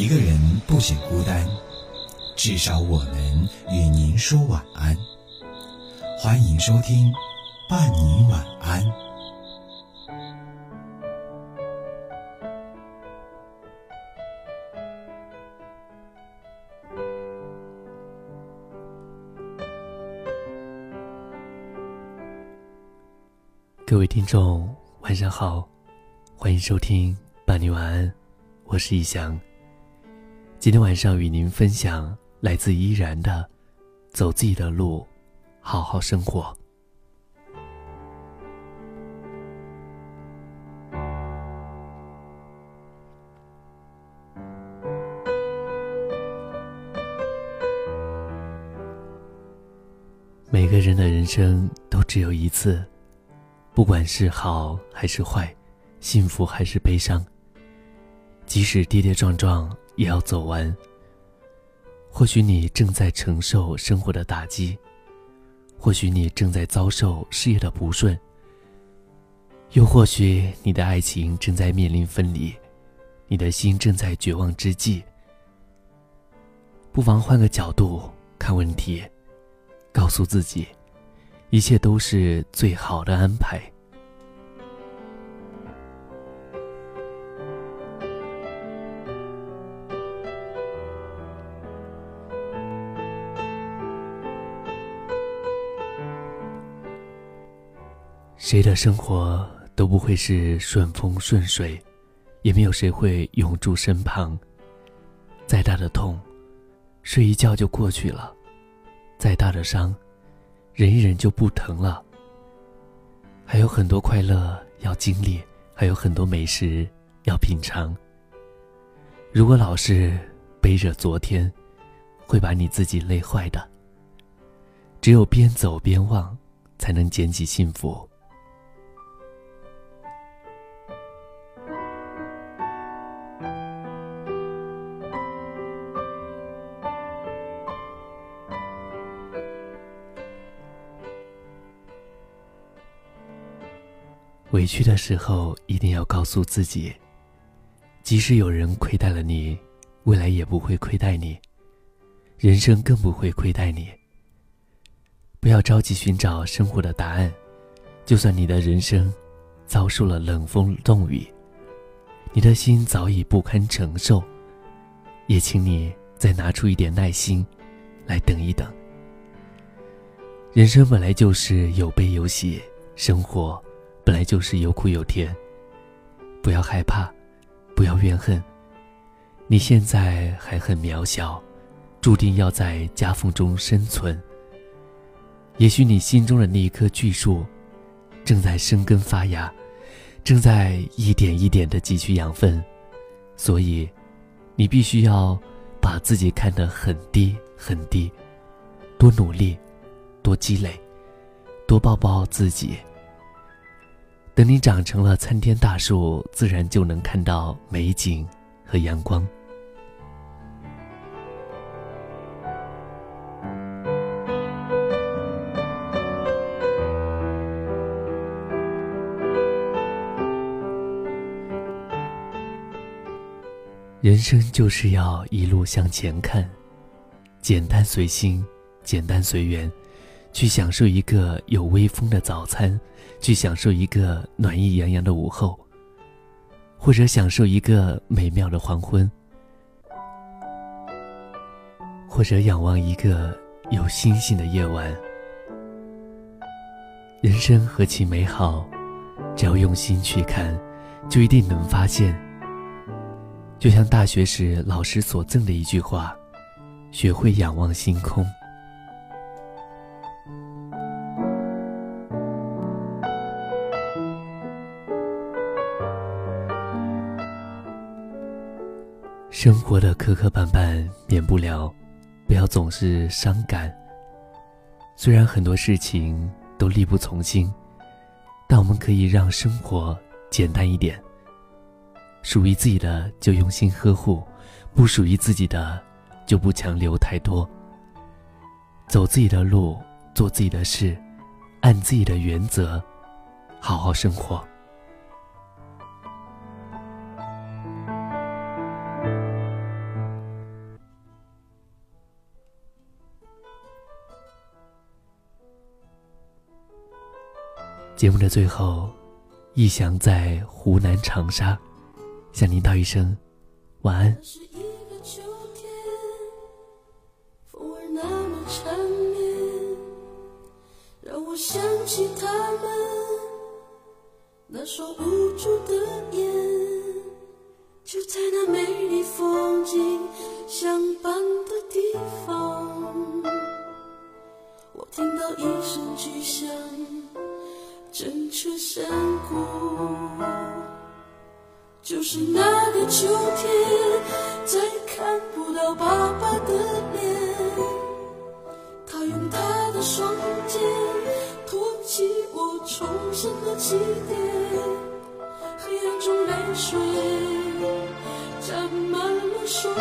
一个人不显孤单，至少我们与您说晚安。欢迎收听《伴你晚安》。各位听众，晚上好，欢迎收听《伴你晚安》，我是易翔。今天晚上与您分享来自依然的《走自己的路，好好生活》。每个人的人生都只有一次。不管是好还是坏，幸福还是悲伤，即使跌跌撞撞也要走完。或许你正在承受生活的打击，或许你正在遭受事业的不顺，又或许你的爱情正在面临分离，你的心正在绝望之际。不妨换个角度看问题，告诉自己。一切都是最好的安排。谁的生活都不会是顺风顺水，也没有谁会永驻身旁。再大的痛，睡一觉就过去了；再大的伤，忍一忍就不疼了。还有很多快乐要经历，还有很多美食要品尝。如果老是背着昨天，会把你自己累坏的。只有边走边忘，才能捡起幸福。委屈的时候，一定要告诉自己，即使有人亏待了你，未来也不会亏待你，人生更不会亏待你。不要着急寻找生活的答案，就算你的人生遭受了冷风冻雨，你的心早已不堪承受，也请你再拿出一点耐心，来等一等。人生本来就是有悲有喜，生活。本来就是有苦有甜，不要害怕，不要怨恨。你现在还很渺小，注定要在夹缝中生存。也许你心中的那一棵巨树，正在生根发芽，正在一点一点的汲取养分，所以，你必须要把自己看得很低很低，多努力，多积累，多抱抱自己。等你长成了参天大树，自然就能看到美景和阳光。人生就是要一路向前看，简单随心，简单随缘。去享受一个有微风的早餐，去享受一个暖意洋洋的午后，或者享受一个美妙的黄昏，或者仰望一个有星星的夜晚。人生何其美好，只要用心去看，就一定能发现。就像大学时老师所赠的一句话：“学会仰望星空。”生活的磕磕绊绊免不了，不要总是伤感。虽然很多事情都力不从心，但我们可以让生活简单一点。属于自己的就用心呵护，不属于自己的就不强留太多。走自己的路，做自己的事，按自己的原则，好好生活。节目的最后，逸翔在湖南长沙向您道一声晚安。想起他们那双无助的眼，就在那美丽风景相伴的地方，我听到一声巨响，震彻山谷。就是那个秋天，再看不到爸爸的脸，他用他的双肩托。起我重生的起点，黑暗中泪水沾满了双